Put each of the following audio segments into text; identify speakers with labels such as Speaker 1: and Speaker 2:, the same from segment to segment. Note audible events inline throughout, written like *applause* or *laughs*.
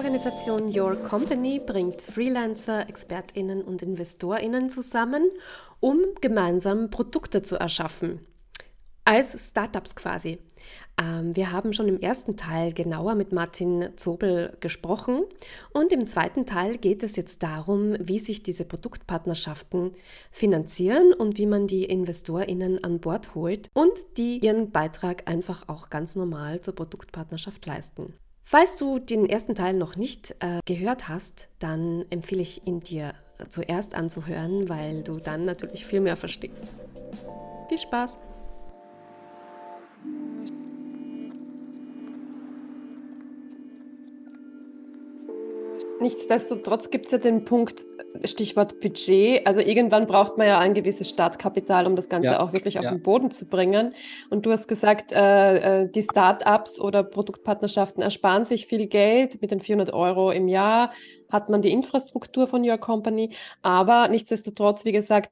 Speaker 1: Die Netzwerkorganisation Your Company bringt Freelancer, Expertinnen und Investorinnen zusammen, um gemeinsam Produkte zu erschaffen. Als Startups quasi. Ähm, wir haben schon im ersten Teil genauer mit Martin Zobel gesprochen und im zweiten Teil geht es jetzt darum, wie sich diese Produktpartnerschaften finanzieren und wie man die Investorinnen an Bord holt und die ihren Beitrag einfach auch ganz normal zur Produktpartnerschaft leisten. Falls du den ersten Teil noch nicht äh, gehört hast, dann empfehle ich ihn dir zuerst anzuhören, weil du dann natürlich viel mehr verstehst. Viel Spaß! Nichtsdestotrotz gibt es ja den Punkt, Stichwort Budget. Also irgendwann braucht man ja ein gewisses Startkapital, um das Ganze ja, auch wirklich auf ja. den Boden zu bringen. Und du hast gesagt, äh, äh, die Start-ups oder Produktpartnerschaften ersparen sich viel Geld. Mit den 400 Euro im Jahr hat man die Infrastruktur von Your Company. Aber nichtsdestotrotz, wie gesagt,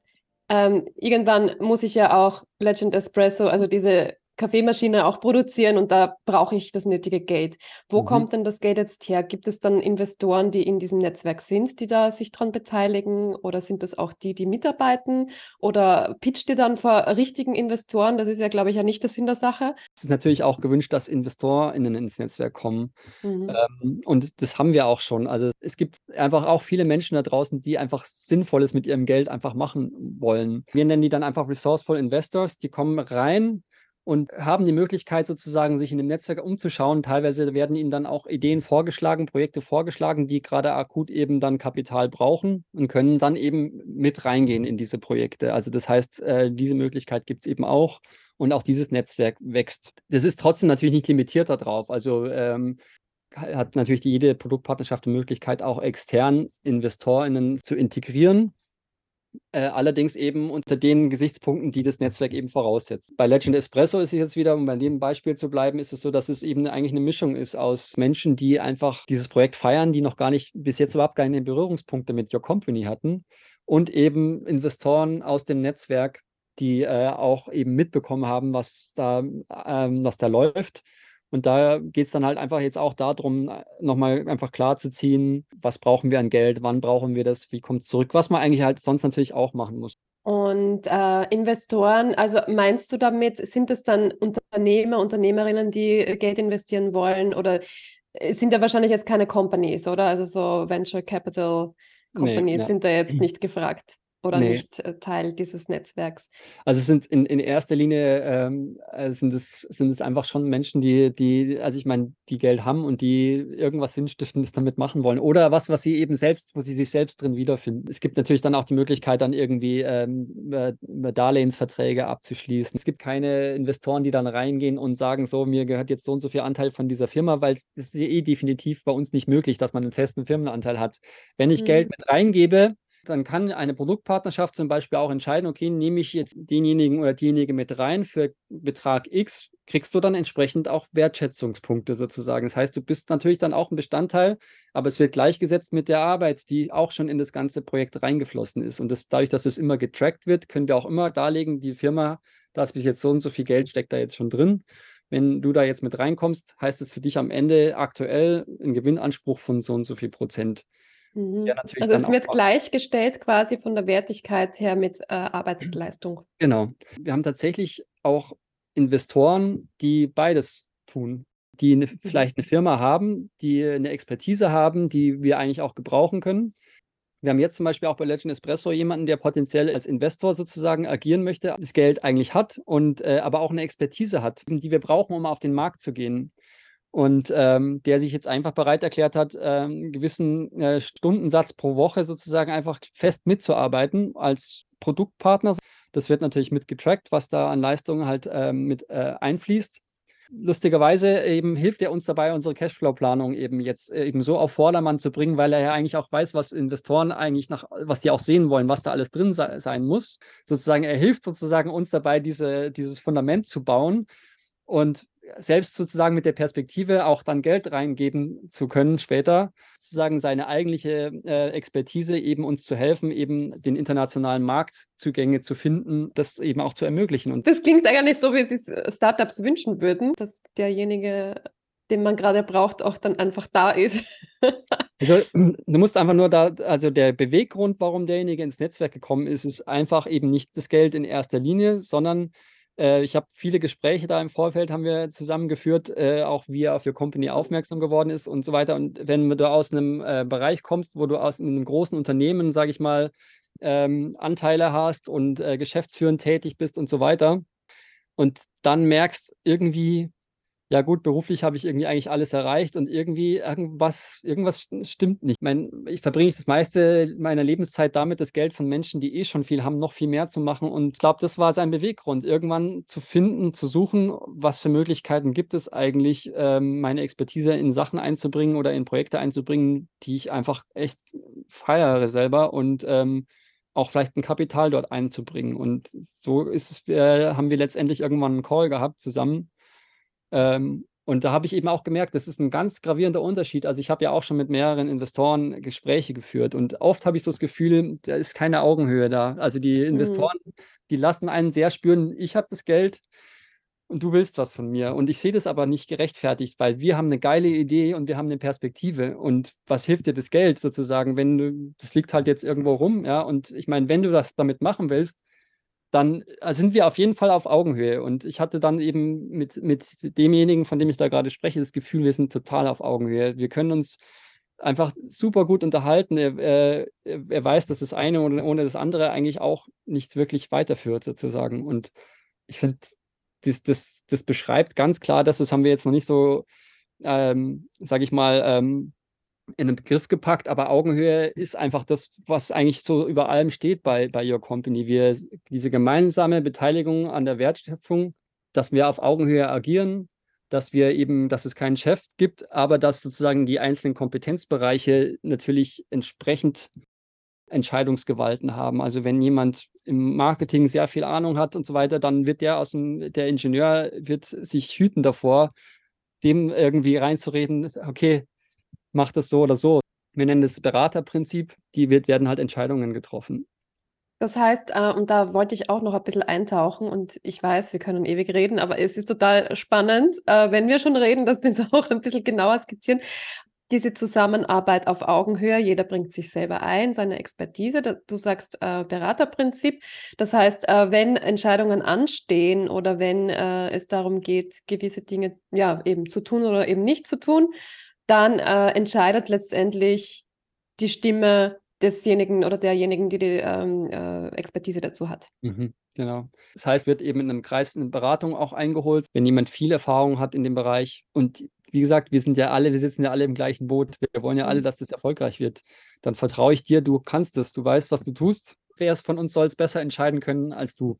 Speaker 1: ähm, irgendwann muss ich ja auch Legend Espresso, also diese Kaffeemaschine auch produzieren und da brauche ich das nötige Geld. Wo mhm. kommt denn das Geld jetzt her? Gibt es dann Investoren, die in diesem Netzwerk sind, die da sich dran beteiligen oder sind das auch die, die mitarbeiten oder pitcht ihr dann vor richtigen Investoren? Das ist ja, glaube ich, ja nicht der Sinn der Sache.
Speaker 2: Es ist natürlich auch gewünscht, dass InvestorInnen ins Netzwerk kommen mhm. ähm, und das haben wir auch schon. Also es gibt einfach auch viele Menschen da draußen, die einfach Sinnvolles mit ihrem Geld einfach machen wollen. Wir nennen die dann einfach Resourceful Investors. Die kommen rein, und haben die Möglichkeit sozusagen, sich in dem Netzwerk umzuschauen. Teilweise werden ihnen dann auch Ideen vorgeschlagen, Projekte vorgeschlagen, die gerade akut eben dann Kapital brauchen und können dann eben mit reingehen in diese Projekte. Also das heißt, äh, diese Möglichkeit gibt es eben auch und auch dieses Netzwerk wächst. Das ist trotzdem natürlich nicht limitiert darauf. Also ähm, hat natürlich jede Produktpartnerschaft die Möglichkeit, auch extern InvestorInnen zu integrieren äh, allerdings eben unter den Gesichtspunkten, die das Netzwerk eben voraussetzt. Bei Legend Espresso ist es jetzt wieder, um bei dem Beispiel zu bleiben, ist es so, dass es eben eigentlich eine Mischung ist aus Menschen, die einfach dieses Projekt feiern, die noch gar nicht bis jetzt überhaupt keine Berührungspunkte mit Your Company hatten und eben Investoren aus dem Netzwerk, die äh, auch eben mitbekommen haben, was da, ähm, was da läuft und da geht es dann halt einfach jetzt auch darum, nochmal einfach klar zu ziehen, was brauchen wir an Geld, wann brauchen wir das, wie kommt es zurück, was man eigentlich halt sonst natürlich auch machen muss.
Speaker 1: Und äh, Investoren, also meinst du damit, sind es dann Unternehmer, Unternehmerinnen, die Geld investieren wollen oder äh, sind da wahrscheinlich jetzt keine Companies, oder? Also so Venture Capital Companies nee, ja. sind da jetzt nicht gefragt oder nee. nicht äh, Teil dieses Netzwerks?
Speaker 2: Also es sind in, in erster Linie ähm, äh, sind, es, sind es einfach schon Menschen, die, die, also ich meine, die Geld haben und die irgendwas Sinnstiftendes damit machen wollen. Oder was, was sie eben selbst, wo sie sich selbst drin wiederfinden. Es gibt natürlich dann auch die Möglichkeit, dann irgendwie ähm, äh, Darlehensverträge abzuschließen. Es gibt keine Investoren, die dann reingehen und sagen, so, mir gehört jetzt so und so viel Anteil von dieser Firma, weil es ist eh definitiv bei uns nicht möglich, dass man einen festen Firmenanteil hat. Wenn ich mhm. Geld mit reingebe, dann kann eine Produktpartnerschaft zum Beispiel auch entscheiden, okay, nehme ich jetzt denjenigen oder diejenige mit rein für Betrag X, kriegst du dann entsprechend auch Wertschätzungspunkte sozusagen. Das heißt, du bist natürlich dann auch ein Bestandteil, aber es wird gleichgesetzt mit der Arbeit, die auch schon in das ganze Projekt reingeflossen ist. Und das, dadurch, dass es immer getrackt wird, können wir auch immer darlegen, die Firma, da ist bis jetzt so und so viel Geld, steckt da jetzt schon drin. Wenn du da jetzt mit reinkommst, heißt es für dich am Ende aktuell ein Gewinnanspruch von so und so viel Prozent.
Speaker 1: Mhm. Ja, also es wird gleichgestellt quasi von der Wertigkeit her mit äh, Arbeitsleistung.
Speaker 2: Genau. Wir haben tatsächlich auch Investoren, die beides tun, die eine, mhm. vielleicht eine Firma haben, die eine Expertise haben, die wir eigentlich auch gebrauchen können. Wir haben jetzt zum Beispiel auch bei Legend Espresso jemanden, der potenziell als Investor sozusagen agieren möchte, das Geld eigentlich hat und äh, aber auch eine Expertise hat, die wir brauchen, um auf den Markt zu gehen und ähm, der sich jetzt einfach bereit erklärt hat, ähm, einen gewissen äh, Stundensatz pro Woche sozusagen einfach fest mitzuarbeiten als Produktpartner. Das wird natürlich mitgetrackt, was da an Leistungen halt ähm, mit äh, einfließt. Lustigerweise eben hilft er uns dabei, unsere Cashflow-Planung eben jetzt äh, eben so auf Vordermann zu bringen, weil er ja eigentlich auch weiß, was Investoren eigentlich nach, was die auch sehen wollen, was da alles drin se sein muss. Sozusagen, er hilft sozusagen uns dabei, diese, dieses Fundament zu bauen. Und selbst sozusagen mit der Perspektive auch dann Geld reingeben zu können später, sozusagen seine eigentliche äh, Expertise eben uns zu helfen, eben den internationalen Marktzugänge zu finden, das eben auch zu ermöglichen.
Speaker 1: Und das klingt eigentlich so, wie sich Startups wünschen würden, dass derjenige den man gerade braucht, auch dann einfach da ist. *laughs*
Speaker 2: also du musst einfach nur da, also der Beweggrund, warum derjenige ins Netzwerk gekommen ist, ist einfach eben nicht das Geld in erster Linie, sondern äh, ich habe viele Gespräche da im Vorfeld haben wir zusammengeführt, äh, auch wie er auf Your Company aufmerksam geworden ist und so weiter. Und wenn du aus einem äh, Bereich kommst, wo du aus einem großen Unternehmen, sage ich mal, ähm, Anteile hast und äh, geschäftsführend tätig bist und so weiter, und dann merkst irgendwie, ja gut, beruflich habe ich irgendwie eigentlich alles erreicht und irgendwie irgendwas, irgendwas stimmt nicht. Ich, mein, ich verbringe das meiste meiner Lebenszeit damit, das Geld von Menschen, die eh schon viel haben, noch viel mehr zu machen. Und ich glaube, das war sein Beweggrund, irgendwann zu finden, zu suchen, was für Möglichkeiten gibt es eigentlich, ähm, meine Expertise in Sachen einzubringen oder in Projekte einzubringen, die ich einfach echt feiere selber und ähm, auch vielleicht ein Kapital dort einzubringen. Und so ist, äh, haben wir letztendlich irgendwann einen Call gehabt zusammen ähm, und da habe ich eben auch gemerkt, das ist ein ganz gravierender Unterschied. Also ich habe ja auch schon mit mehreren Investoren Gespräche geführt und oft habe ich so das Gefühl, da ist keine Augenhöhe da. Also die mhm. Investoren, mhm. die lassen einen sehr spüren, ich habe das Geld und du willst was von mir. Und ich sehe das aber nicht gerechtfertigt, weil wir haben eine geile Idee und wir haben eine Perspektive. Und was hilft dir das Geld sozusagen, wenn du, das liegt halt jetzt irgendwo rum, ja. Und ich meine, wenn du das damit machen willst, dann äh, sind wir auf jeden Fall auf Augenhöhe. Und ich hatte dann eben mit, mit demjenigen, von dem ich da gerade spreche, das Gefühl, wir sind total auf Augenhöhe. Wir können uns einfach super gut unterhalten. Er, äh, er weiß, dass das eine ohne, ohne das andere eigentlich auch nicht wirklich weiterführt, sozusagen. Und ich finde, das, das, das beschreibt ganz klar, dass das haben wir jetzt noch nicht so, ähm, sage ich mal, ähm, in einen Begriff gepackt, aber Augenhöhe ist einfach das, was eigentlich so über allem steht bei, bei Your Company. Wir, diese gemeinsame Beteiligung an der Wertschöpfung, dass wir auf Augenhöhe agieren, dass wir eben, dass es keinen Chef gibt, aber dass sozusagen die einzelnen Kompetenzbereiche natürlich entsprechend Entscheidungsgewalten haben. Also wenn jemand im Marketing sehr viel Ahnung hat und so weiter, dann wird der aus dem, der Ingenieur wird sich hüten davor, dem irgendwie reinzureden, okay, macht es so oder so. Wir nennen das Beraterprinzip, die wird, werden halt Entscheidungen getroffen.
Speaker 1: Das heißt, äh, und da wollte ich auch noch ein bisschen eintauchen und ich weiß, wir können ewig reden, aber es ist total spannend, äh, wenn wir schon reden, dass wir es *laughs* auch ein bisschen genauer skizzieren. Diese Zusammenarbeit auf Augenhöhe, jeder bringt sich selber ein, seine Expertise. Du sagst äh, Beraterprinzip. Das heißt, äh, wenn Entscheidungen anstehen oder wenn äh, es darum geht, gewisse Dinge ja eben zu tun oder eben nicht zu tun, dann äh, entscheidet letztendlich die Stimme desjenigen oder derjenigen, die die ähm, äh, Expertise dazu hat.
Speaker 2: Mhm, genau. Das heißt, wird eben in einem Kreis eine Beratung auch eingeholt, wenn jemand viel Erfahrung hat in dem Bereich. Und wie gesagt, wir sind ja alle, wir sitzen ja alle im gleichen Boot. Wir wollen ja alle, mhm. dass das erfolgreich wird. Dann vertraue ich dir, du kannst es, du weißt, was du tust. Wer es von uns soll es besser entscheiden können als du.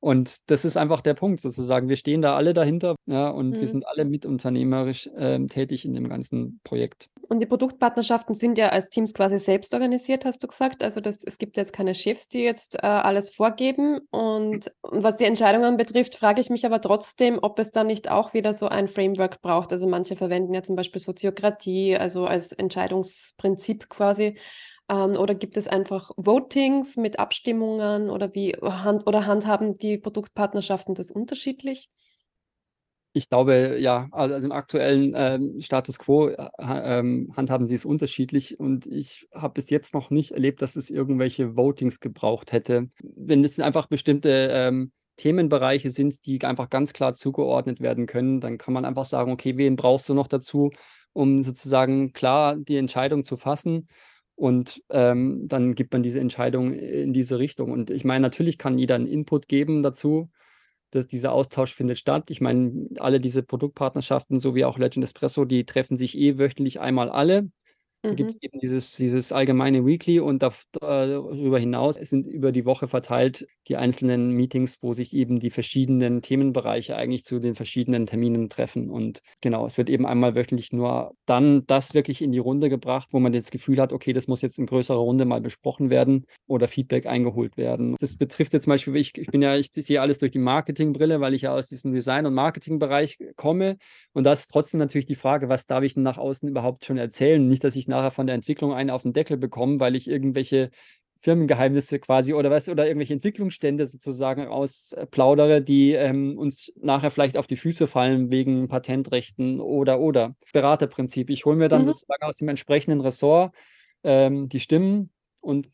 Speaker 2: Und das ist einfach der Punkt sozusagen. Wir stehen da alle dahinter ja, und mhm. wir sind alle mitunternehmerisch ähm, tätig in dem ganzen Projekt.
Speaker 1: Und die Produktpartnerschaften sind ja als Teams quasi selbst organisiert, hast du gesagt. Also das, es gibt jetzt keine Chefs, die jetzt äh, alles vorgeben. Und, und, was die Entscheidungen betrifft, frage ich mich aber trotzdem, ob es da nicht auch wieder so ein Framework braucht. Also manche verwenden ja zum Beispiel Soziokratie, also als Entscheidungsprinzip quasi. Ähm, oder gibt es einfach Votings mit Abstimmungen oder wie hand, oder handhaben die Produktpartnerschaften das unterschiedlich?
Speaker 2: Ich glaube, ja, also im aktuellen ähm, Status quo äh, ähm, handhaben sie es unterschiedlich und ich habe bis jetzt noch nicht erlebt, dass es irgendwelche Votings gebraucht hätte. Wenn es einfach bestimmte ähm, Themenbereiche sind, die einfach ganz klar zugeordnet werden können, dann kann man einfach sagen, okay, wen brauchst du noch dazu, um sozusagen klar die Entscheidung zu fassen. Und ähm, dann gibt man diese Entscheidung in diese Richtung. Und ich meine, natürlich kann jeder einen Input geben dazu, dass dieser Austausch findet statt. Ich meine, alle diese Produktpartnerschaften, so wie auch Legend Espresso, die treffen sich eh wöchentlich einmal alle da gibt es mhm. eben dieses, dieses allgemeine Weekly und darüber hinaus sind über die Woche verteilt die einzelnen Meetings, wo sich eben die verschiedenen Themenbereiche eigentlich zu den verschiedenen Terminen treffen. Und genau, es wird eben einmal wöchentlich nur dann das wirklich in die Runde gebracht, wo man das Gefühl hat, okay, das muss jetzt in größerer Runde mal besprochen werden oder Feedback eingeholt werden. Das betrifft jetzt zum Beispiel, ich, ich bin ja, ich sehe alles durch die Marketingbrille, weil ich ja aus diesem Design- und Marketingbereich komme. Und da ist trotzdem natürlich die Frage, was darf ich nach außen überhaupt schon erzählen? Nicht, dass ich nachher von der Entwicklung einen auf den Deckel bekommen, weil ich irgendwelche Firmengeheimnisse quasi oder was oder irgendwelche Entwicklungsstände sozusagen ausplaudere, die ähm, uns nachher vielleicht auf die Füße fallen wegen Patentrechten oder oder. Beraterprinzip. Ich hole mir dann mhm. sozusagen aus dem entsprechenden Ressort ähm, die Stimmen und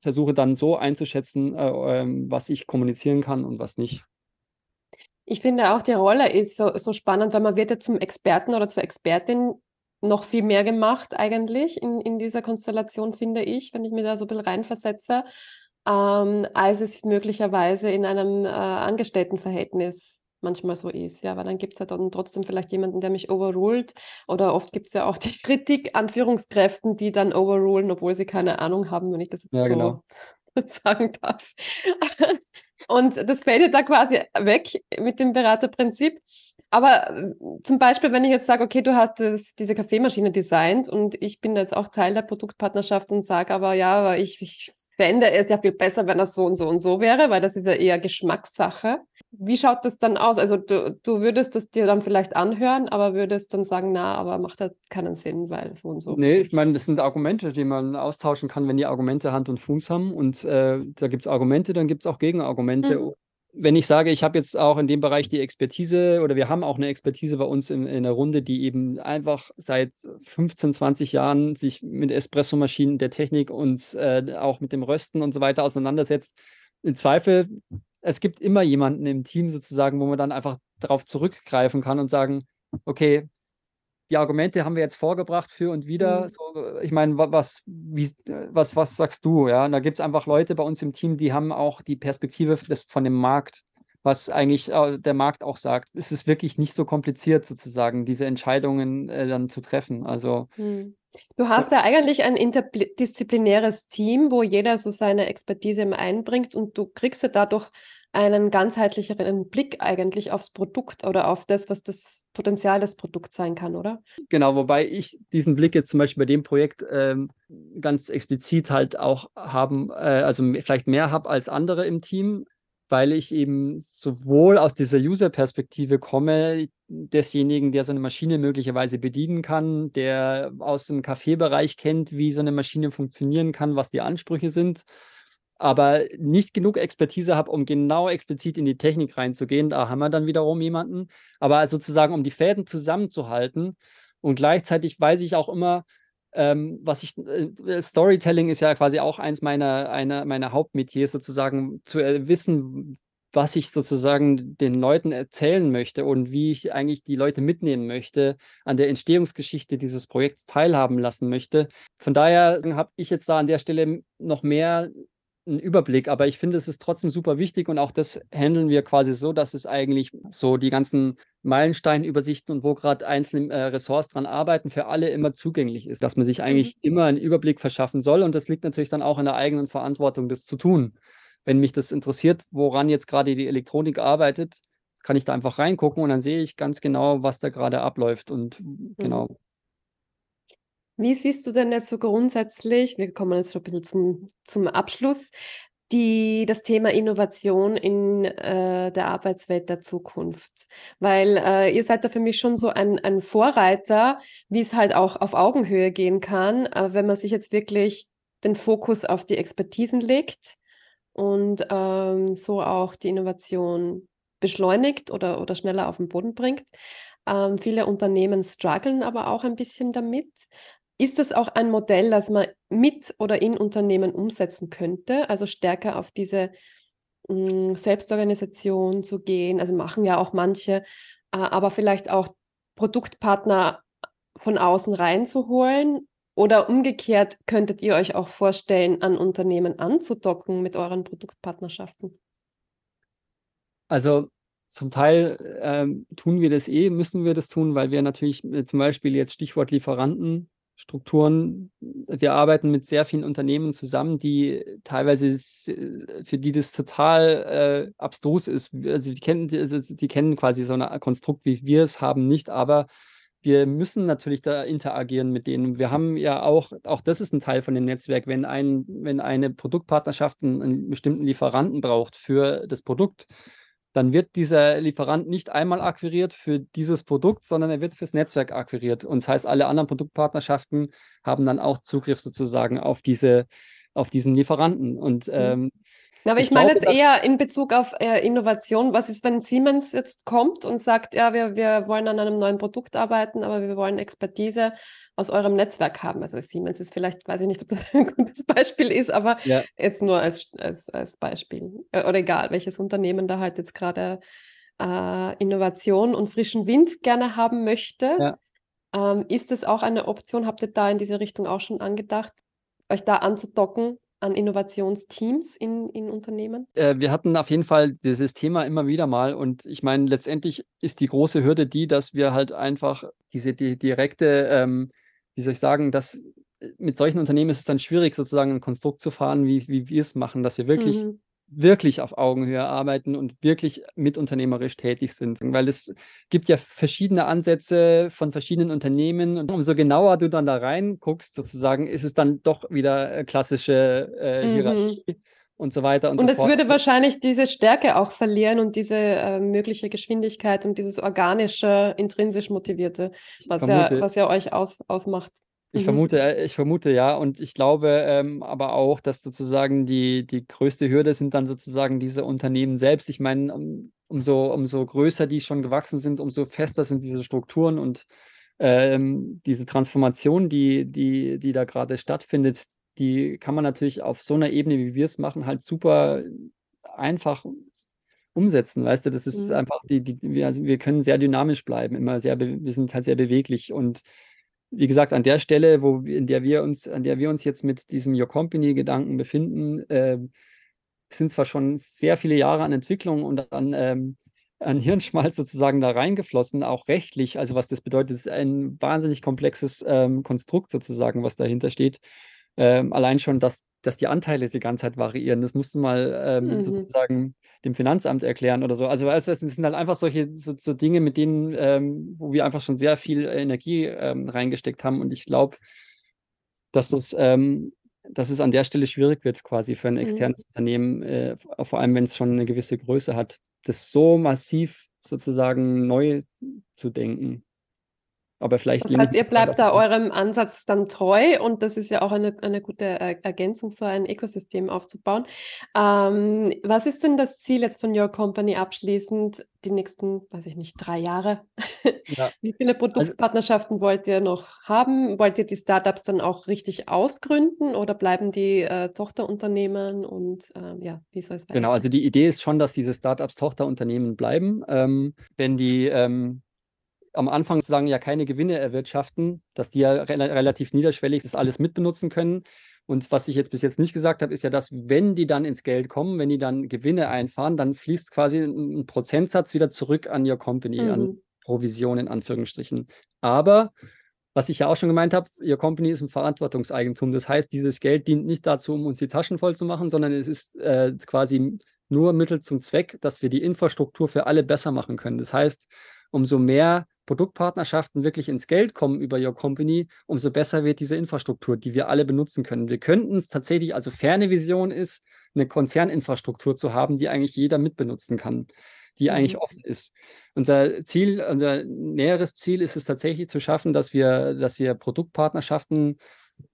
Speaker 2: versuche dann so einzuschätzen, äh, äh, was ich kommunizieren kann und was nicht.
Speaker 1: Ich finde auch, die Rolle ist so, so spannend, weil man wird ja zum Experten oder zur Expertin noch viel mehr gemacht eigentlich in, in dieser Konstellation, finde ich, wenn ich mir da so ein bisschen reinversetze, ähm, als es möglicherweise in einem äh, Angestelltenverhältnis manchmal so ist. Ja, weil dann gibt es ja dann trotzdem vielleicht jemanden, der mich overruled. Oder oft gibt es ja auch die *laughs* Kritik an Führungskräften, die dann overrulen, obwohl sie keine Ahnung haben, wenn ich das jetzt ja, so genau. *laughs* sagen darf. Und das fällt ja da quasi weg mit dem Beraterprinzip. Aber äh, zum Beispiel, wenn ich jetzt sage, okay, du hast das, diese Kaffeemaschine designt und ich bin jetzt auch Teil der Produktpartnerschaft und sage aber, ja, aber ich, ich fände es ja viel besser, wenn das so und so und so wäre, weil das ist ja eher Geschmackssache. Wie schaut das dann aus? Also du, du würdest das dir dann vielleicht anhören, aber würdest dann sagen, na, aber macht das keinen Sinn, weil so und so.
Speaker 2: Nee, ich meine, das sind Argumente, die man austauschen kann, wenn die Argumente Hand und Fuß haben. Und äh, da gibt es Argumente, dann gibt es auch Gegenargumente. Mhm wenn ich sage, ich habe jetzt auch in dem Bereich die Expertise oder wir haben auch eine Expertise bei uns in, in der Runde, die eben einfach seit 15, 20 Jahren sich mit Espressomaschinen, der Technik und äh, auch mit dem Rösten und so weiter auseinandersetzt. Im Zweifel, es gibt immer jemanden im Team sozusagen, wo man dann einfach darauf zurückgreifen kann und sagen, okay, die Argumente haben wir jetzt vorgebracht für und wieder. Mhm. So, ich meine, was, wie, was, was sagst du? Ja, und da gibt es einfach Leute bei uns im Team, die haben auch die Perspektive des, von dem Markt, was eigentlich äh, der Markt auch sagt. Es ist wirklich nicht so kompliziert, sozusagen, diese Entscheidungen äh, dann zu treffen. Also.
Speaker 1: Mhm. Du hast ja eigentlich ein interdisziplinäres Team, wo jeder so seine Expertise einbringt und du kriegst ja dadurch einen ganzheitlicheren Blick eigentlich aufs Produkt oder auf das, was das Potenzial des Produkts sein kann, oder?
Speaker 2: Genau, wobei ich diesen Blick jetzt zum Beispiel bei dem Projekt ähm, ganz explizit halt auch haben, äh, also vielleicht mehr habe als andere im Team, weil ich eben sowohl aus dieser User-Perspektive komme, desjenigen, der so eine Maschine möglicherweise bedienen kann, der aus dem Kaffeebereich kennt, wie so eine Maschine funktionieren kann, was die Ansprüche sind aber nicht genug Expertise habe, um genau explizit in die Technik reinzugehen. Da haben wir dann wiederum jemanden. Aber sozusagen, um die Fäden zusammenzuhalten und gleichzeitig weiß ich auch immer, ähm, was ich, äh, Storytelling ist ja quasi auch eins meiner, einer, meiner Hauptmetiers, sozusagen zu äh, wissen, was ich sozusagen den Leuten erzählen möchte und wie ich eigentlich die Leute mitnehmen möchte, an der Entstehungsgeschichte dieses Projekts teilhaben lassen möchte. Von daher habe ich jetzt da an der Stelle noch mehr einen Überblick, aber ich finde, es ist trotzdem super wichtig und auch das handeln wir quasi so, dass es eigentlich so die ganzen Meilensteinübersichten und wo gerade einzelne äh, Ressorts dran arbeiten, für alle immer zugänglich ist, dass man sich eigentlich mhm. immer einen Überblick verschaffen soll und das liegt natürlich dann auch in der eigenen Verantwortung, das zu tun. Wenn mich das interessiert, woran jetzt gerade die Elektronik arbeitet, kann ich da einfach reingucken und dann sehe ich ganz genau, was da gerade abläuft und mhm. genau.
Speaker 1: Wie siehst du denn jetzt so grundsätzlich, wir kommen jetzt so ein bisschen zum, zum Abschluss, die, das Thema Innovation in äh, der Arbeitswelt der Zukunft. Weil äh, ihr seid da für mich schon so ein, ein Vorreiter, wie es halt auch auf Augenhöhe gehen kann, äh, wenn man sich jetzt wirklich den Fokus auf die Expertisen legt und ähm, so auch die Innovation beschleunigt oder, oder schneller auf den Boden bringt. Ähm, viele Unternehmen strugglen aber auch ein bisschen damit. Ist das auch ein Modell, das man mit oder in Unternehmen umsetzen könnte, also stärker auf diese hm, Selbstorganisation zu gehen? Also machen ja auch manche, äh, aber vielleicht auch Produktpartner von außen reinzuholen? Oder umgekehrt könntet ihr euch auch vorstellen, an Unternehmen anzudocken mit euren Produktpartnerschaften?
Speaker 2: Also zum Teil ähm, tun wir das eh, müssen wir das tun, weil wir natürlich äh, zum Beispiel jetzt Stichwort Lieferanten Strukturen. Wir arbeiten mit sehr vielen Unternehmen zusammen, die teilweise für die das total äh, abstrus ist. Also die kennen, also die kennen quasi so ein Konstrukt, wie wir es haben, nicht, aber wir müssen natürlich da interagieren mit denen. Wir haben ja auch, auch das ist ein Teil von dem Netzwerk, wenn, ein, wenn eine Produktpartnerschaft einen, einen bestimmten Lieferanten braucht für das Produkt, dann wird dieser Lieferant nicht einmal akquiriert für dieses Produkt, sondern er wird fürs Netzwerk akquiriert. Und das heißt, alle anderen Produktpartnerschaften haben dann auch Zugriff sozusagen auf diese auf diesen Lieferanten. Und mhm. ähm,
Speaker 1: aber ich, ich meine jetzt eher in Bezug auf äh, Innovation. Was ist, wenn Siemens jetzt kommt und sagt, ja, wir, wir wollen an einem neuen Produkt arbeiten, aber wir wollen Expertise aus eurem Netzwerk haben? Also Siemens ist vielleicht, weiß ich nicht, ob das *laughs* ein gutes Beispiel ist, aber ja. jetzt nur als, als, als Beispiel. Äh, oder egal, welches Unternehmen da halt jetzt gerade äh, Innovation und frischen Wind gerne haben möchte. Ja. Ähm, ist das auch eine Option? Habt ihr da in diese Richtung auch schon angedacht, euch da anzudocken an Innovationsteams in, in Unternehmen?
Speaker 2: Äh, wir hatten auf jeden Fall dieses Thema immer wieder mal und ich meine, letztendlich ist die große Hürde die, dass wir halt einfach diese die direkte, ähm, wie soll ich sagen, dass äh, mit solchen Unternehmen ist es dann schwierig, sozusagen ein Konstrukt zu fahren, wie, wie wir es machen, dass wir wirklich mhm wirklich auf Augenhöhe arbeiten und wirklich mitunternehmerisch tätig sind. Weil es gibt ja verschiedene Ansätze von verschiedenen Unternehmen und umso genauer du dann da reinguckst, sozusagen, ist es dann doch wieder äh, klassische äh, mhm. Hierarchie. Mhm. Und so weiter
Speaker 1: und, und so es fort. würde wahrscheinlich diese Stärke auch verlieren und diese äh, mögliche Geschwindigkeit und dieses organische, intrinsisch motivierte, was, ja, was ja euch aus, ausmacht.
Speaker 2: Ich mhm. vermute, äh, ich vermute ja. Und ich glaube ähm, aber auch, dass sozusagen die, die größte Hürde sind dann sozusagen diese Unternehmen selbst. Ich meine, um, umso, umso größer die schon gewachsen sind, umso fester sind diese Strukturen und ähm, diese Transformation, die, die, die da gerade stattfindet, die kann man natürlich auf so einer Ebene, wie wir es machen, halt super einfach umsetzen. Weißt du, das ist mhm. einfach, die, die, wir, also wir können sehr dynamisch bleiben, immer sehr, wir sind halt sehr beweglich und wie gesagt, an der Stelle, wo, in der wir uns, an der wir uns jetzt mit diesem Your Company-Gedanken befinden, äh, sind zwar schon sehr viele Jahre an Entwicklung und an, ähm, an Hirnschmalz sozusagen da reingeflossen, auch rechtlich. Also was das bedeutet, ist ein wahnsinnig komplexes ähm, Konstrukt sozusagen, was dahinter steht. Ähm, allein schon, dass, dass die Anteile die ganze Zeit variieren. Das musst du mal ähm, mhm. sozusagen dem Finanzamt erklären oder so. Also weißt du, es sind halt einfach solche so, so Dinge, mit denen, ähm, wo wir einfach schon sehr viel Energie ähm, reingesteckt haben. Und ich glaube, dass das, ähm, dass es an der Stelle schwierig wird, quasi für ein mhm. externes mhm. Unternehmen, äh, vor allem wenn es schon eine gewisse Größe hat, das so massiv sozusagen neu zu denken. Aber vielleicht.
Speaker 1: Das heißt, ihr bleibt da eurem Ansatz dann treu und das ist ja auch eine, eine gute Ergänzung, so ein Ökosystem aufzubauen. Ähm, was ist denn das Ziel jetzt von Your Company abschließend, die nächsten, weiß ich nicht, drei Jahre? Ja. *laughs* Wie viele also Produktpartnerschaften also, wollt ihr noch haben? Wollt ihr die Startups dann auch richtig ausgründen oder bleiben die äh, Tochterunternehmen und äh, ja, wie soll es
Speaker 2: weitergehen? Genau, also die Idee ist schon, dass diese Startups Tochterunternehmen bleiben. Ähm, wenn die ähm, am Anfang sagen, ja keine Gewinne erwirtschaften, dass die ja re relativ niederschwellig das alles mitbenutzen können. Und was ich jetzt bis jetzt nicht gesagt habe, ist ja, dass wenn die dann ins Geld kommen, wenn die dann Gewinne einfahren, dann fließt quasi ein, ein Prozentsatz wieder zurück an your company, mhm. an Provision in Anführungsstrichen. Aber was ich ja auch schon gemeint habe, Your Company ist ein Verantwortungseigentum. Das heißt, dieses Geld dient nicht dazu, um uns die Taschen voll zu machen, sondern es ist äh, quasi nur Mittel zum Zweck, dass wir die Infrastruktur für alle besser machen können. Das heißt, umso mehr Produktpartnerschaften wirklich ins Geld kommen über Your Company, umso besser wird diese Infrastruktur, die wir alle benutzen können. Wir könnten es tatsächlich, also ferne Vision ist, eine Konzerninfrastruktur zu haben, die eigentlich jeder mitbenutzen kann, die mhm. eigentlich offen ist. Unser Ziel, unser näheres Ziel ist es tatsächlich zu schaffen, dass wir, dass wir Produktpartnerschaften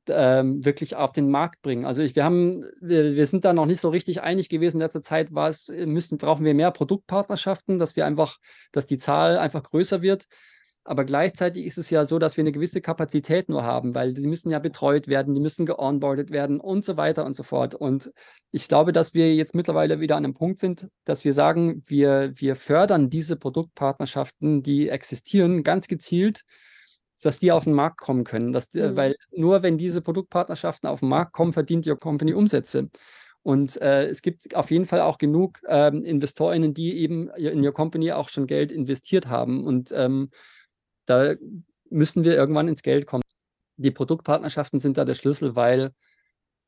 Speaker 2: ähm, wirklich auf den Markt bringen. Also ich, wir haben, wir, wir, sind da noch nicht so richtig einig gewesen. In letzter Zeit war es, müssen, brauchen wir mehr Produktpartnerschaften, dass wir einfach, dass die Zahl einfach größer wird. Aber gleichzeitig ist es ja so, dass wir eine gewisse Kapazität nur haben, weil die müssen ja betreut werden, die müssen geonboardet werden und so weiter und so fort. Und ich glaube, dass wir jetzt mittlerweile wieder an einem Punkt sind, dass wir sagen, wir, wir fördern diese Produktpartnerschaften, die existieren, ganz gezielt dass die auf den Markt kommen können. Dass, mhm. Weil nur wenn diese Produktpartnerschaften auf den Markt kommen, verdient Your Company Umsätze. Und äh, es gibt auf jeden Fall auch genug ähm, InvestorInnen, die eben in Your Company auch schon Geld investiert haben. Und ähm, da müssen wir irgendwann ins Geld kommen. Die Produktpartnerschaften sind da der Schlüssel, weil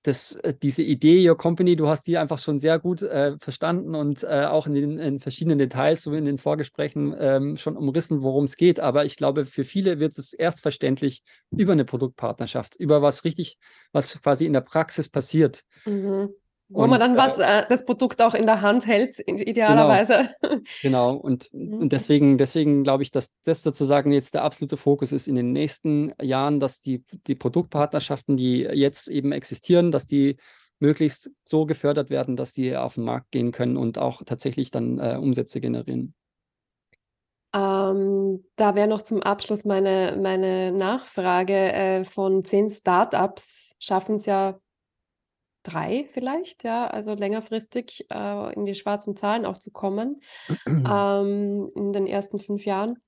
Speaker 2: das, äh, diese Idee, Your Company, du hast die einfach schon sehr gut äh, verstanden und äh, auch in den in verschiedenen Details, so in den Vorgesprächen, ähm, schon umrissen, worum es geht. Aber ich glaube, für viele wird es erst verständlich über eine Produktpartnerschaft, über was richtig, was quasi in der Praxis passiert.
Speaker 1: Mhm. Wo und, man dann was, äh, das Produkt auch in der Hand hält, idealerweise.
Speaker 2: Genau, genau. Und, *laughs* mhm. und deswegen, deswegen glaube ich, dass das sozusagen jetzt der absolute Fokus ist in den nächsten Jahren, dass die, die Produktpartnerschaften, die jetzt eben existieren, dass die möglichst so gefördert werden, dass die auf den Markt gehen können und auch tatsächlich dann äh, Umsätze generieren.
Speaker 1: Ähm, da wäre noch zum Abschluss meine, meine Nachfrage. Äh, von zehn Startups schaffen es ja drei vielleicht, ja, also längerfristig äh, in die schwarzen Zahlen auch zu kommen *clears throat* ähm, in den ersten fünf Jahren.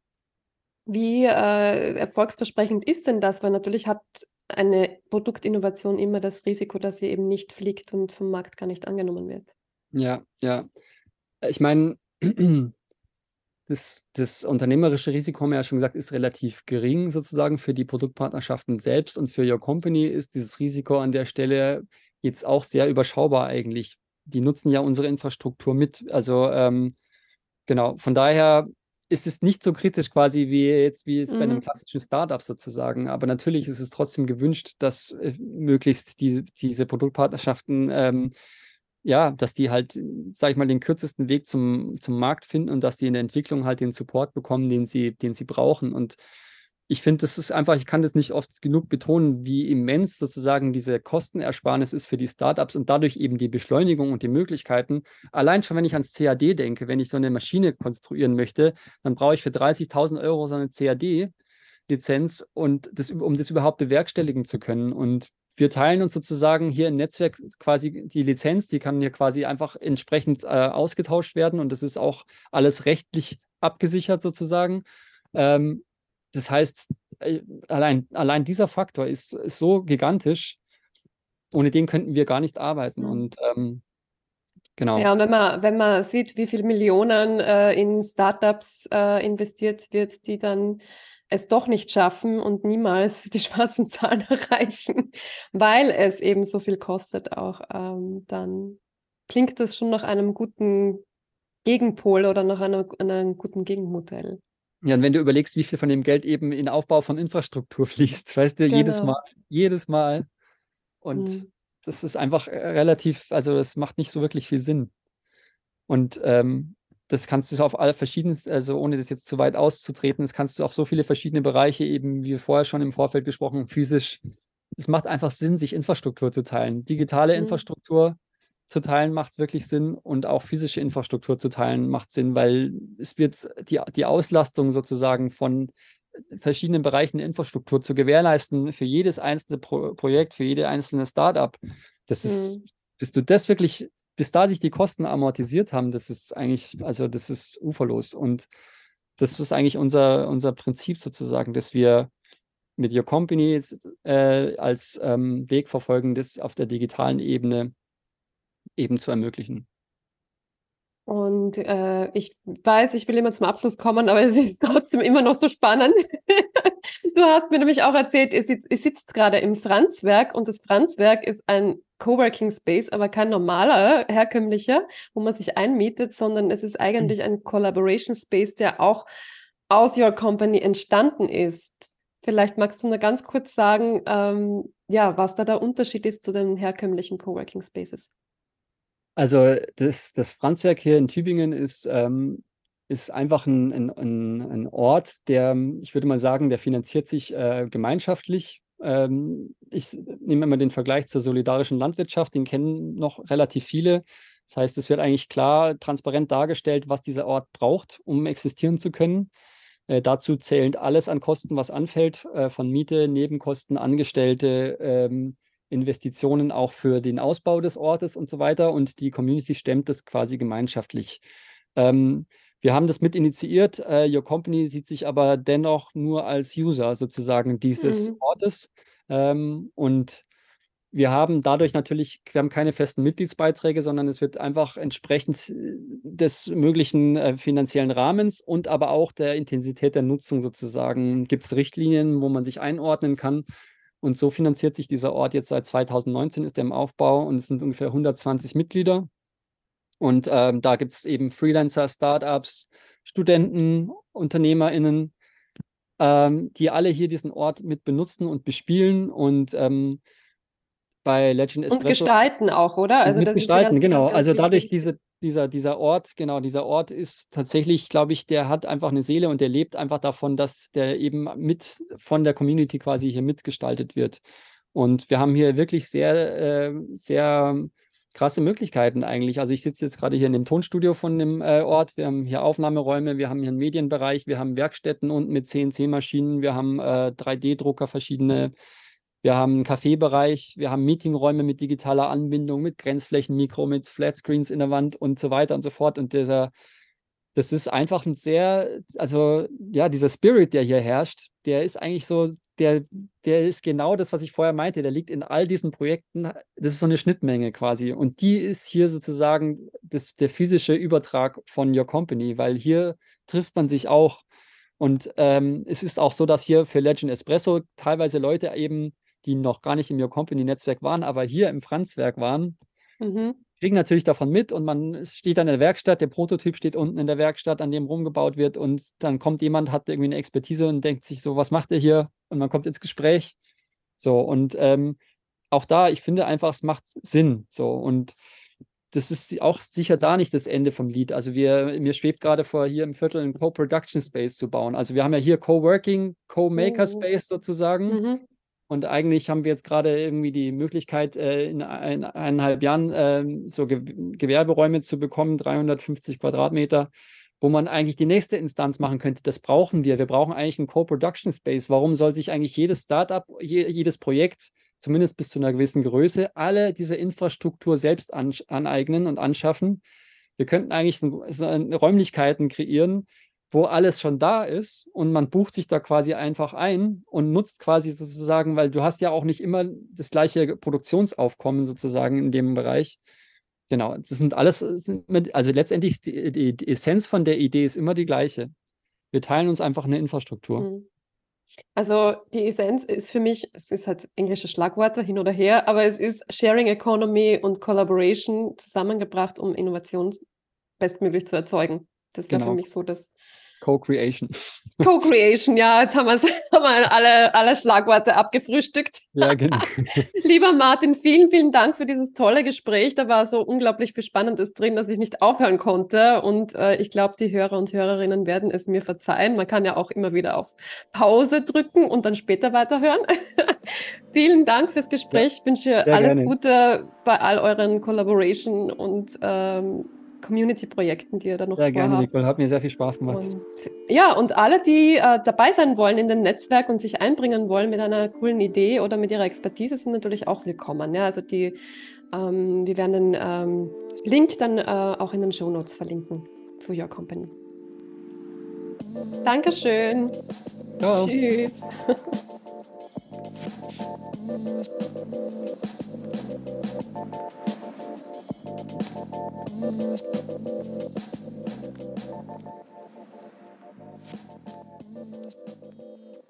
Speaker 1: Wie äh, erfolgsversprechend ist denn das? Weil natürlich hat eine Produktinnovation immer das Risiko, dass sie eben nicht fliegt und vom Markt gar nicht angenommen wird.
Speaker 2: Ja, ja. Ich meine, *clears throat* das, das unternehmerische Risiko, haben wir ja schon gesagt, ist relativ gering sozusagen für die Produktpartnerschaften selbst und für Your Company ist dieses Risiko an der Stelle jetzt auch sehr überschaubar eigentlich. Die nutzen ja unsere Infrastruktur mit. Also ähm, genau, von daher ist es nicht so kritisch quasi wie jetzt, wie jetzt mhm. bei einem mhm. klassischen Startup sozusagen. Aber natürlich ist es trotzdem gewünscht, dass äh, möglichst die, diese Produktpartnerschaften ähm, ja, dass die halt, sag ich mal, den kürzesten Weg zum, zum Markt finden und dass die in der Entwicklung halt den Support bekommen, den sie, den sie brauchen. Und ich finde, das ist einfach, ich kann das nicht oft genug betonen, wie immens sozusagen diese Kostenersparnis ist für die Startups und dadurch eben die Beschleunigung und die Möglichkeiten. Allein schon, wenn ich ans CAD denke, wenn ich so eine Maschine konstruieren möchte, dann brauche ich für 30.000 Euro so eine CAD-Lizenz und das, um das überhaupt bewerkstelligen zu können. Und wir teilen uns sozusagen hier im Netzwerk quasi die Lizenz, die kann hier quasi einfach entsprechend äh, ausgetauscht werden und das ist auch alles rechtlich abgesichert sozusagen. Ähm, das heißt, äh, allein, allein dieser Faktor ist, ist so gigantisch, ohne den könnten wir gar nicht arbeiten. Und ähm, genau.
Speaker 1: Ja, und wenn man, wenn man sieht, wie viele Millionen äh, in Startups äh, investiert wird, die dann es doch nicht schaffen und niemals *laughs* die schwarzen Zahlen *laughs* erreichen, weil es eben so viel kostet auch, ähm, dann klingt das schon nach einem guten Gegenpol oder nach einer, einem guten Gegenmodell.
Speaker 2: Ja, und wenn du überlegst, wie viel von dem Geld eben in Aufbau von Infrastruktur *laughs* fließt, weißt du, genau. jedes Mal, jedes Mal. Und mhm. das ist einfach äh, relativ, also das macht nicht so wirklich viel Sinn. Und ähm, das kannst du auf alle verschiedenen, also ohne das jetzt zu weit auszutreten, das kannst du auf so viele verschiedene Bereiche eben, wie wir vorher schon im Vorfeld gesprochen, physisch. Es macht einfach Sinn, sich Infrastruktur zu teilen. Digitale mhm. Infrastruktur zu teilen macht wirklich Sinn und auch physische Infrastruktur zu teilen macht Sinn, weil es wird die, die Auslastung sozusagen von verschiedenen Bereichen der Infrastruktur zu gewährleisten für jedes einzelne Pro Projekt, für jede einzelne Startup. Das ist, mhm. bis du das wirklich bis da sich die Kosten amortisiert haben, das ist eigentlich, also das ist uferlos. Und das ist eigentlich unser, unser Prinzip sozusagen, dass wir mit Your Company äh, als ähm, Weg verfolgen, das auf der digitalen Ebene eben zu ermöglichen.
Speaker 1: Und äh, ich weiß, ich will immer zum Abschluss kommen, aber *laughs* es ist trotzdem immer noch so spannend. *laughs* du hast mir nämlich auch erzählt, ihr, sitzt, ihr sitzt gerade im Franzwerk und das Franzwerk ist ein Coworking Space, aber kein normaler, herkömmlicher, wo man sich einmietet, sondern es ist eigentlich mhm. ein Collaboration Space, der auch aus Your Company entstanden ist. Vielleicht magst du nur ganz kurz sagen, ähm, ja, was da der Unterschied ist zu den herkömmlichen Coworking Spaces.
Speaker 2: Also das, das Franzwerk hier in Tübingen ist, ähm, ist einfach ein, ein, ein, Ort, der, ich würde mal sagen, der finanziert sich äh, gemeinschaftlich ähm, ich nehme immer den Vergleich zur solidarischen Landwirtschaft, den kennen noch relativ viele. Das heißt, es wird eigentlich klar, transparent dargestellt, was dieser Ort braucht, um existieren zu können. Äh, dazu zählend alles an Kosten, was anfällt, äh, von Miete, Nebenkosten, Angestellte, ähm, Investitionen auch für den Ausbau des Ortes und so weiter. Und die Community stemmt das quasi gemeinschaftlich. Ähm, wir haben das mit initiiert. Uh, Your Company sieht sich aber dennoch nur als User sozusagen dieses mhm. Ortes. Ähm, und wir haben dadurch natürlich, wir haben keine festen Mitgliedsbeiträge, sondern es wird einfach entsprechend äh, des möglichen äh, finanziellen Rahmens und aber auch der Intensität der Nutzung sozusagen gibt es Richtlinien, wo man sich einordnen kann. Und so finanziert sich dieser Ort jetzt seit 2019, ist er im Aufbau und es sind ungefähr 120 Mitglieder. Und ähm, da gibt es eben Freelancer, Startups, Studenten, UnternehmerInnen, ähm, die alle hier diesen Ort mit benutzen und bespielen und ähm, bei Legend
Speaker 1: Espresso. Und gestalten auch, oder?
Speaker 2: Also mit gestalten, genau. Also dadurch diese, dieser, dieser Ort, genau, dieser Ort ist tatsächlich, glaube ich, der hat einfach eine Seele und der lebt einfach davon, dass der eben mit von der Community quasi hier mitgestaltet wird. Und wir haben hier wirklich sehr, äh, sehr krasse Möglichkeiten eigentlich. Also ich sitze jetzt gerade hier in dem Tonstudio von dem äh, Ort. Wir haben hier Aufnahmeräume, wir haben hier einen Medienbereich, wir haben Werkstätten unten mit CNC-Maschinen, wir haben äh, 3D-Drucker, verschiedene. Wir haben einen Kaffeebereich, wir haben Meetingräume mit digitaler Anbindung, mit Grenzflächenmikro, mit Flatscreens in der Wand und so weiter und so fort. Und dieser, das ist einfach ein sehr, also ja, dieser Spirit, der hier herrscht, der ist eigentlich so der, der ist genau das, was ich vorher meinte. Der liegt in all diesen Projekten. Das ist so eine Schnittmenge quasi. Und die ist hier sozusagen das, der physische Übertrag von Your Company, weil hier trifft man sich auch. Und ähm, es ist auch so, dass hier für Legend Espresso teilweise Leute eben, die noch gar nicht im Your Company Netzwerk waren, aber hier im Franzwerk waren, mhm kriegen natürlich davon mit und man steht dann in der Werkstatt, der Prototyp steht unten in der Werkstatt, an dem rumgebaut wird und dann kommt jemand, hat irgendwie eine Expertise und denkt sich so, was macht er hier? Und man kommt ins Gespräch. So, und ähm, auch da, ich finde einfach, es macht Sinn. So, und das ist auch sicher da nicht das Ende vom Lied. Also wir, mir schwebt gerade vor, hier im Viertel einen Co-Production Space zu bauen. Also wir haben ja hier Co-Working, Co-Maker mhm. Space sozusagen. Mhm. Und eigentlich haben wir jetzt gerade irgendwie die Möglichkeit, äh, in ein, eineinhalb Jahren äh, so Ge Gewerberäume zu bekommen, 350 Quadratmeter, wo man eigentlich die nächste Instanz machen könnte. Das brauchen wir. Wir brauchen eigentlich einen Co-Production Space. Warum soll sich eigentlich jedes Startup, je, jedes Projekt, zumindest bis zu einer gewissen Größe, alle diese Infrastruktur selbst an, aneignen und anschaffen? Wir könnten eigentlich Räumlichkeiten kreieren, wo alles schon da ist und man bucht sich da quasi einfach ein und nutzt quasi sozusagen, weil du hast ja auch nicht immer das gleiche Produktionsaufkommen sozusagen in dem Bereich. Genau, das sind alles, also letztendlich die, die, Essenz von der Idee ist immer die gleiche. Wir teilen uns einfach eine Infrastruktur. Mhm.
Speaker 1: Also die Essenz ist für mich, es ist halt englische Schlagworte hin oder her, aber es ist Sharing Economy und Collaboration zusammengebracht, um Innovation bestmöglich zu erzeugen. Das wäre genau. für mich so das
Speaker 2: Co-Creation.
Speaker 1: Co-Creation, ja, jetzt haben, *laughs* haben wir alle, alle Schlagworte abgefrühstückt. Ja, genau. *laughs* Lieber Martin, vielen, vielen Dank für dieses tolle Gespräch. Da war so unglaublich viel Spannendes drin, dass ich nicht aufhören konnte. Und äh, ich glaube, die Hörer und Hörerinnen werden es mir verzeihen. Man kann ja auch immer wieder auf Pause drücken und dann später weiterhören. *laughs* vielen Dank fürs Gespräch. Ja, ich wünsche alles gerne. Gute bei all euren Collaboration und ähm, Community-Projekten, die ihr da noch
Speaker 2: sehr vorhabt. Sehr gerne, Nicole. Hat mir sehr viel Spaß gemacht. Und,
Speaker 1: ja, und alle, die äh, dabei sein wollen in dem Netzwerk und sich einbringen wollen mit einer coolen Idee oder mit ihrer Expertise, sind natürlich auch willkommen. Ja, also die, ähm, wir werden den ähm, Link dann äh, auch in den Show Notes verlinken zu Your Company. Dankeschön. Ciao. Tschüss. Thank *laughs* you. Thank you.